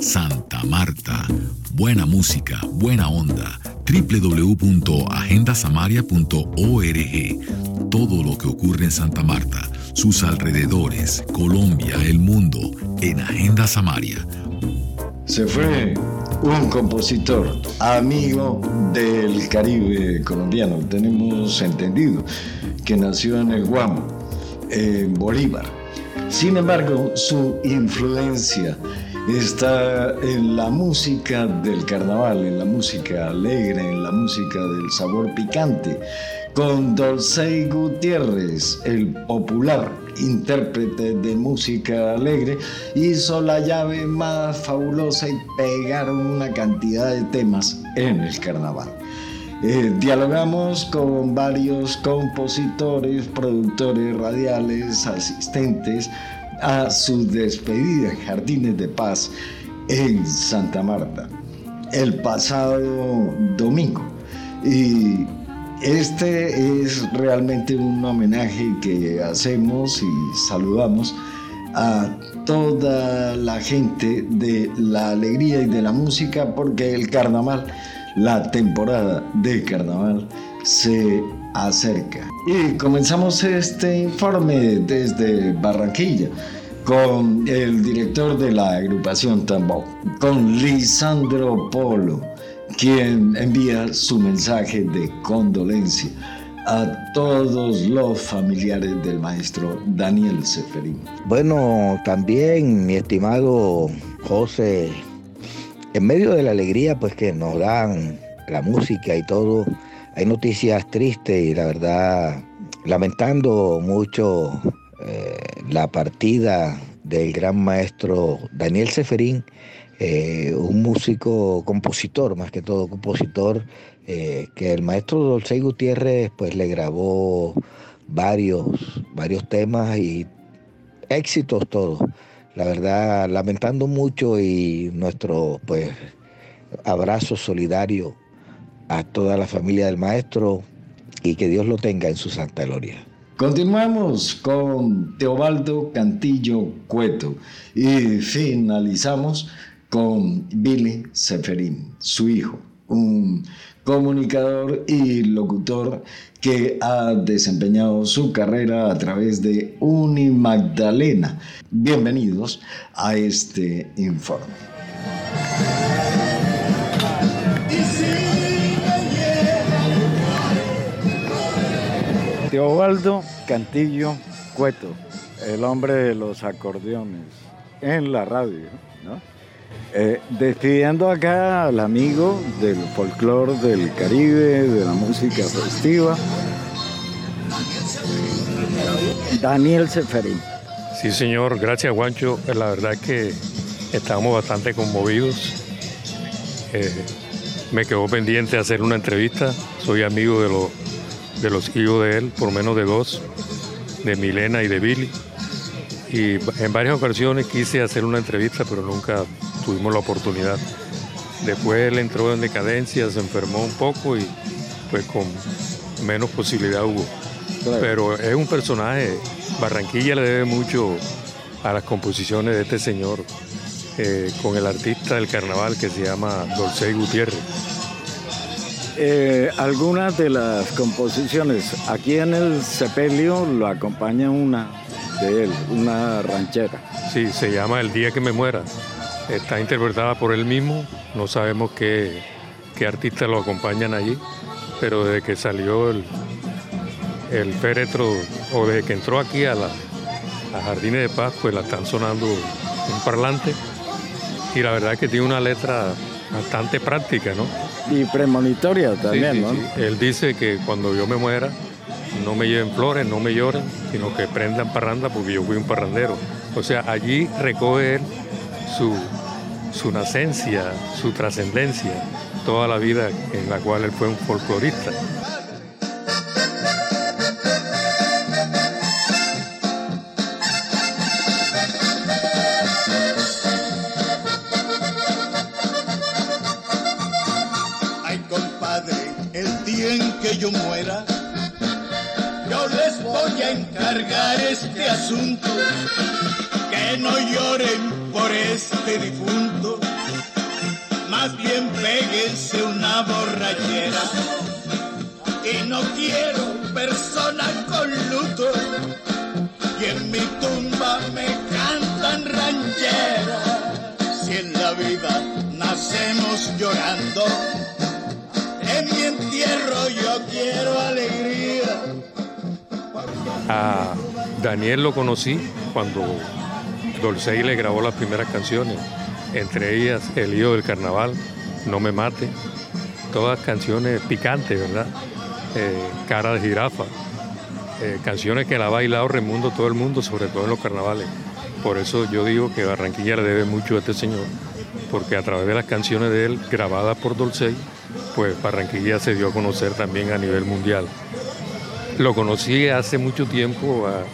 Santa Marta. Buena música, buena onda. www.agendasamaria.org. Todo lo que ocurre en Santa Marta, sus alrededores, Colombia, el mundo, en Agenda Samaria. Se fue un compositor, amigo del Caribe colombiano. Tenemos entendido que nació en el Guamo, en Bolívar. Sin embargo, su influencia está en la música del carnaval, en la música alegre, en la música del sabor picante, con Dolcey Gutiérrez, el popular intérprete de música alegre, hizo la llave más fabulosa y pegaron una cantidad de temas en el carnaval. Eh, dialogamos con varios compositores, productores radiales, asistentes a su despedida en Jardines de Paz en Santa Marta el pasado domingo. Y este es realmente un homenaje que hacemos y saludamos a toda la gente de la alegría y de la música porque el carnaval, la temporada de carnaval se acerca. Y comenzamos este informe desde Barranquilla con el director de la agrupación Tambo, con Lisandro Polo quien envía su mensaje de condolencia a todos los familiares del maestro Daniel Seferín. Bueno, también mi estimado José, en medio de la alegría pues que nos dan la música y todo, hay noticias tristes y la verdad lamentando mucho eh, la partida del gran maestro Daniel Seferín, eh, un músico compositor, más que todo compositor, eh, que el maestro Dolcey Gutiérrez pues le grabó varios, varios temas y éxitos todos. La verdad, lamentando mucho y nuestro pues abrazo solidario a toda la familia del maestro y que Dios lo tenga en su santa gloria. Continuamos con Teobaldo Cantillo Cueto y finalizamos con Billy Seferín, su hijo, un comunicador y locutor que ha desempeñado su carrera a través de Uni Magdalena. Bienvenidos a este informe. Teobaldo Cantillo Cueto, el hombre de los acordeones en la radio, ¿no? Eh, despidiendo acá al amigo del folclore del Caribe, de la música festiva, Daniel Seferín. Sí, señor, gracias, Juancho. La verdad que estamos bastante conmovidos. Eh, me quedó pendiente hacer una entrevista. Soy amigo de, de los hijos de él, por menos de dos, de Milena y de Billy. Y en varias ocasiones quise hacer una entrevista, pero nunca tuvimos la oportunidad. Después él entró en decadencia, se enfermó un poco y pues con menos posibilidad hubo. Pero es un personaje, Barranquilla le debe mucho a las composiciones de este señor, eh, con el artista del carnaval que se llama Dolce Gutiérrez. Eh, algunas de las composiciones, aquí en el sepelio lo acompaña una de él, una ranchera. Sí, se llama El día que me muera. Está interpretada por él mismo, no sabemos qué, qué artistas lo acompañan allí, pero desde que salió el, féretro, o desde que entró aquí a, la, a Jardines de Paz, pues la están sonando en parlante. Y la verdad es que tiene una letra bastante práctica, ¿no? Y premonitoria también, ¿no? Él dice que cuando yo me muera, no me lleven flores, no me lloren, sino que prendan parranda porque yo fui un parrandero. O sea, allí recoge él su, su nacencia, su trascendencia, toda la vida en la cual él fue un folclorista. El día en que yo muera, yo les voy a encargar este asunto, que no lloren por este difunto. Más bien péguense una borrachera. Y no quiero personas con luto. Y en mi tumba me cantan rancheras. Si en la vida nacemos llorando, A Daniel lo conocí cuando Dolcey le grabó las primeras canciones, entre ellas El Hijo del Carnaval, No Me Mate, todas canciones picantes, ¿verdad? Eh, cara de jirafa, eh, canciones que la ha bailado Remundo todo el mundo, sobre todo en los carnavales. Por eso yo digo que Barranquilla le debe mucho a este señor, porque a través de las canciones de él, grabadas por Dolcey, pues Barranquilla se dio a conocer también a nivel mundial. Lo conocí hace mucho tiempo a,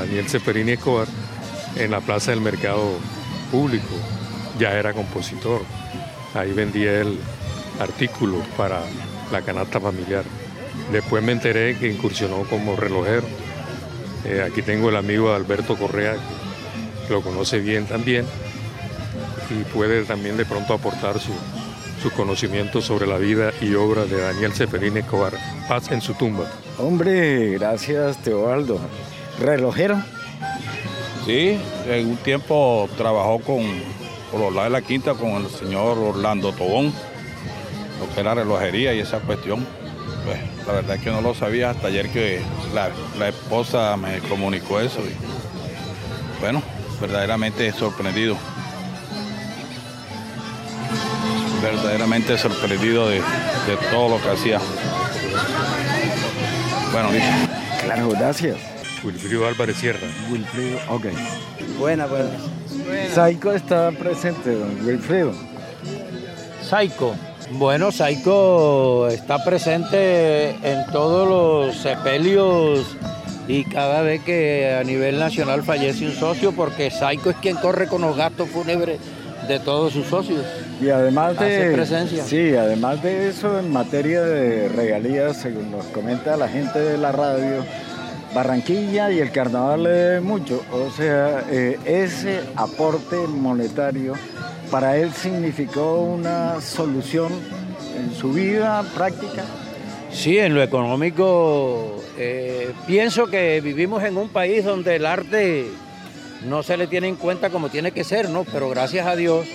Daniel Ceperini Escobar en la Plaza del Mercado Público. Ya era compositor. Ahí vendía él artículos para la canasta familiar. Después me enteré que incursionó como relojero. Eh, aquí tengo el amigo Alberto Correa, que lo conoce bien también, y puede también de pronto aportar su, sus conocimientos sobre la vida y obra de Daniel Ceferín Escobar. Paz en su tumba. Hombre, gracias Teobaldo. ¿Relojero? Sí, en un tiempo trabajó con, por los lados de la quinta con el señor Orlando Tobón, lo que era relojería y esa cuestión. Pues, la verdad es que no lo sabía hasta ayer que la, la esposa me comunicó eso. Y, bueno, verdaderamente sorprendido. Verdaderamente sorprendido de, de todo lo que hacía. Bueno, listo. Claro, gracias. Wilfrido Álvarez Sierra. Wilfrido, ok. Buena, buena. Saico está presente, don Wilfrido. Saico. Bueno, Saico está presente en todos los sepelios y cada vez que a nivel nacional fallece un socio, porque Saico es quien corre con los gastos fúnebres de todos sus socios. Y además de presencia. sí, además de eso en materia de regalías, según nos comenta la gente de la radio, Barranquilla y el carnaval le debe mucho. O sea, eh, ese aporte monetario para él significó una solución en su vida práctica. Sí, en lo económico, eh, pienso que vivimos en un país donde el arte no se le tiene en cuenta como tiene que ser, ¿no? Pero gracias a Dios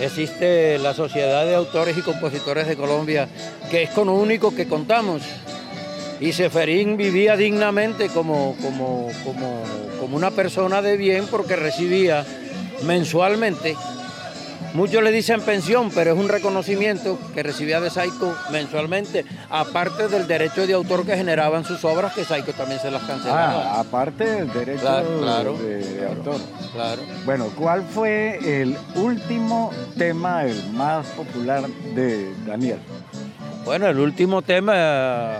existe la Sociedad de Autores y Compositores de Colombia, que es con lo único que contamos. Y Seferín vivía dignamente como, como, como, como una persona de bien porque recibía mensualmente Muchos le dicen pensión, pero es un reconocimiento que recibía de Saico mensualmente, aparte del derecho de autor que generaban sus obras, que Saico también se las cancelaba. Ah, aparte del derecho Claro, claro. de, de autor. Claro. Bueno, ¿cuál fue el último tema, el más popular de Daniel? Bueno, el último tema eh,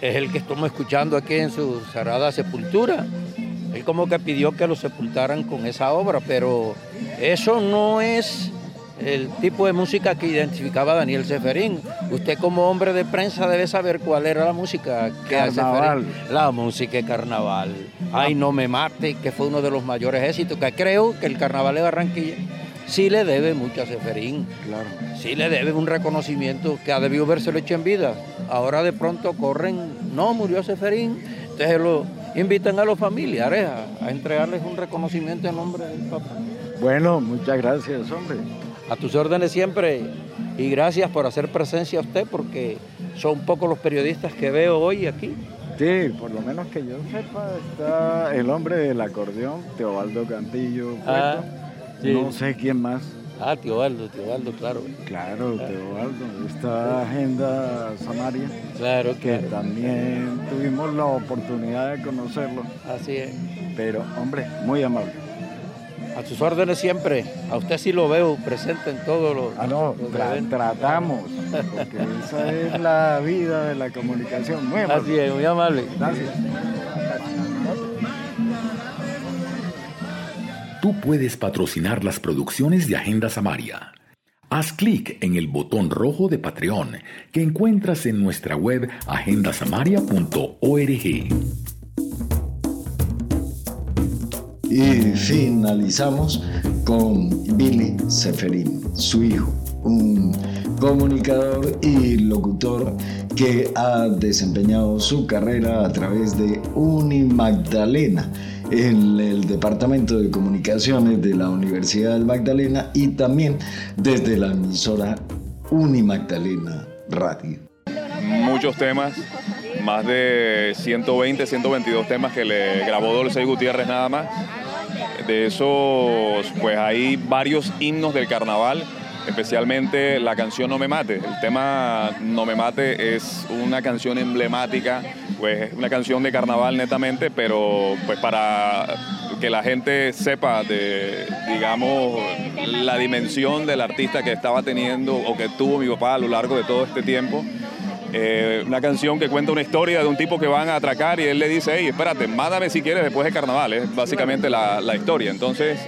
es el que estamos escuchando aquí en su Sagrada Sepultura. Él como que pidió que lo sepultaran con esa obra, pero eso no es el tipo de música que identificaba a Daniel Seferín. Usted como hombre de prensa debe saber cuál era la música que Carnaval. La música de carnaval. Ay, no me mate, que fue uno de los mayores éxitos, que creo que el carnaval de Barranquilla sí le debe mucho a Seferín. Claro. Sí le debe un reconocimiento que ha debido haberse hecho en vida. Ahora de pronto corren, no, murió Seferín. Entonces lo invitan a los familiares a, a entregarles un reconocimiento en nombre del papá. Bueno, muchas gracias, hombre. A tus órdenes siempre y gracias por hacer presencia a usted porque son pocos los periodistas que veo hoy aquí. Sí, por lo menos que yo sepa, está el hombre del acordeón, Teobaldo Cantillo. Ah, sí. No sé quién más. Ah, tío Baldo, tío Baldo, claro. Claro, Teobaldo. Está Agenda Samaria, Claro que que también tuvimos la oportunidad de conocerlo. así es. Pero, hombre, muy amable. A tus órdenes siempre. A usted sí lo veo presente en todos los, Ah, no, los tra- eventos. tratamos, porque esa es la vida de la comunicación. Muy amable. Así es, muy amable. Gracias. Tú puedes patrocinar las producciones de Agenda Samaria. Haz clic en el botón rojo de Patreon que encuentras en nuestra web agendasamaria.org. Y finalizamos con Billy Seferín, su hijo, un comunicador y locutor que ha desempeñado su carrera a través de Unimagdalena en el Departamento de Comunicaciones de la Universidad del Magdalena y también desde la emisora Unimagdalena Radio. Muchos temas, más de 120, 122 temas que le grabó Dolce Gutiérrez nada más. De esos, pues hay varios himnos del carnaval especialmente la canción No me mate. El tema No me mate es una canción emblemática, pues es una canción de carnaval netamente, pero pues para que la gente sepa de, digamos, la dimensión del artista que estaba teniendo o que tuvo mi papá a lo largo de todo este tiempo. Eh, una canción que cuenta una historia de un tipo que van a atracar y él le dice, hey, espérate, mátame si quieres después de carnaval, es básicamente la, la historia. Entonces,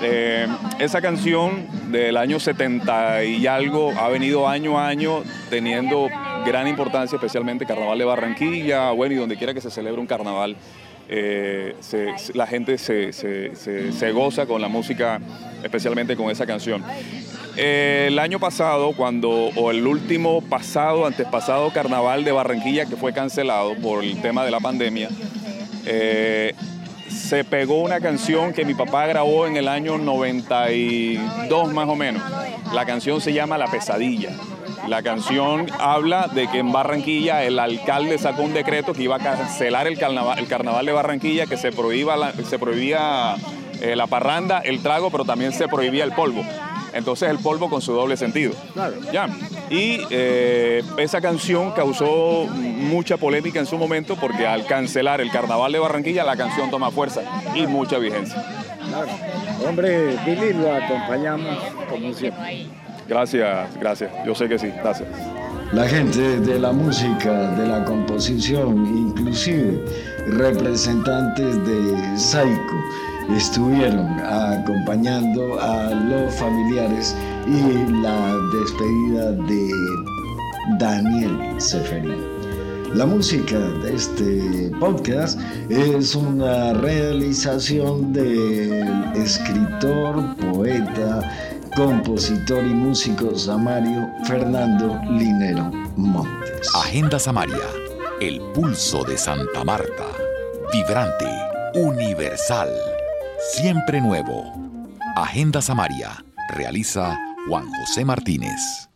eh, esa canción del año 70 y algo ha venido año a año teniendo gran importancia, especialmente Carnaval de Barranquilla, bueno, y donde quiera que se celebre un carnaval. Eh, la gente se, goza con la música, especialmente con esa canción. Eh, el año pasado, cuando, o el último pasado, antes pasado carnaval de Barranquilla, que fue cancelado por el tema de la pandemia, se pegó una canción que mi papá grabó en el año 92 más o menos. La canción se llama La Pesadilla. La canción habla de que en Barranquilla el alcalde sacó un decreto que iba a cancelar el carnaval, el carnaval de Barranquilla, que se prohibía eh, la parranda, el trago, pero también se prohibía el polvo. Entonces el polvo con su doble sentido. Claro. Ya. Y eh, esa canción causó mucha polémica en su momento porque al cancelar el carnaval de Barranquilla la canción toma fuerza y mucha vigencia. Claro. Hombre, Billy, lo acompañamos como siempre. Gracias, gracias. Yo sé que sí, gracias. La gente de la música, de la composición, inclusive representantes de Saico estuvieron acompañando a los familiares y la despedida de Daniel Seferín. La música de este podcast es una realización del escritor, poeta, compositor y músico Samario Fernando Linero Montes. Agenda Samaria, el pulso de Santa Marta, vibrante, universal Siempre nuevo. Agenda Samaria. Realiza Juan José Martínez.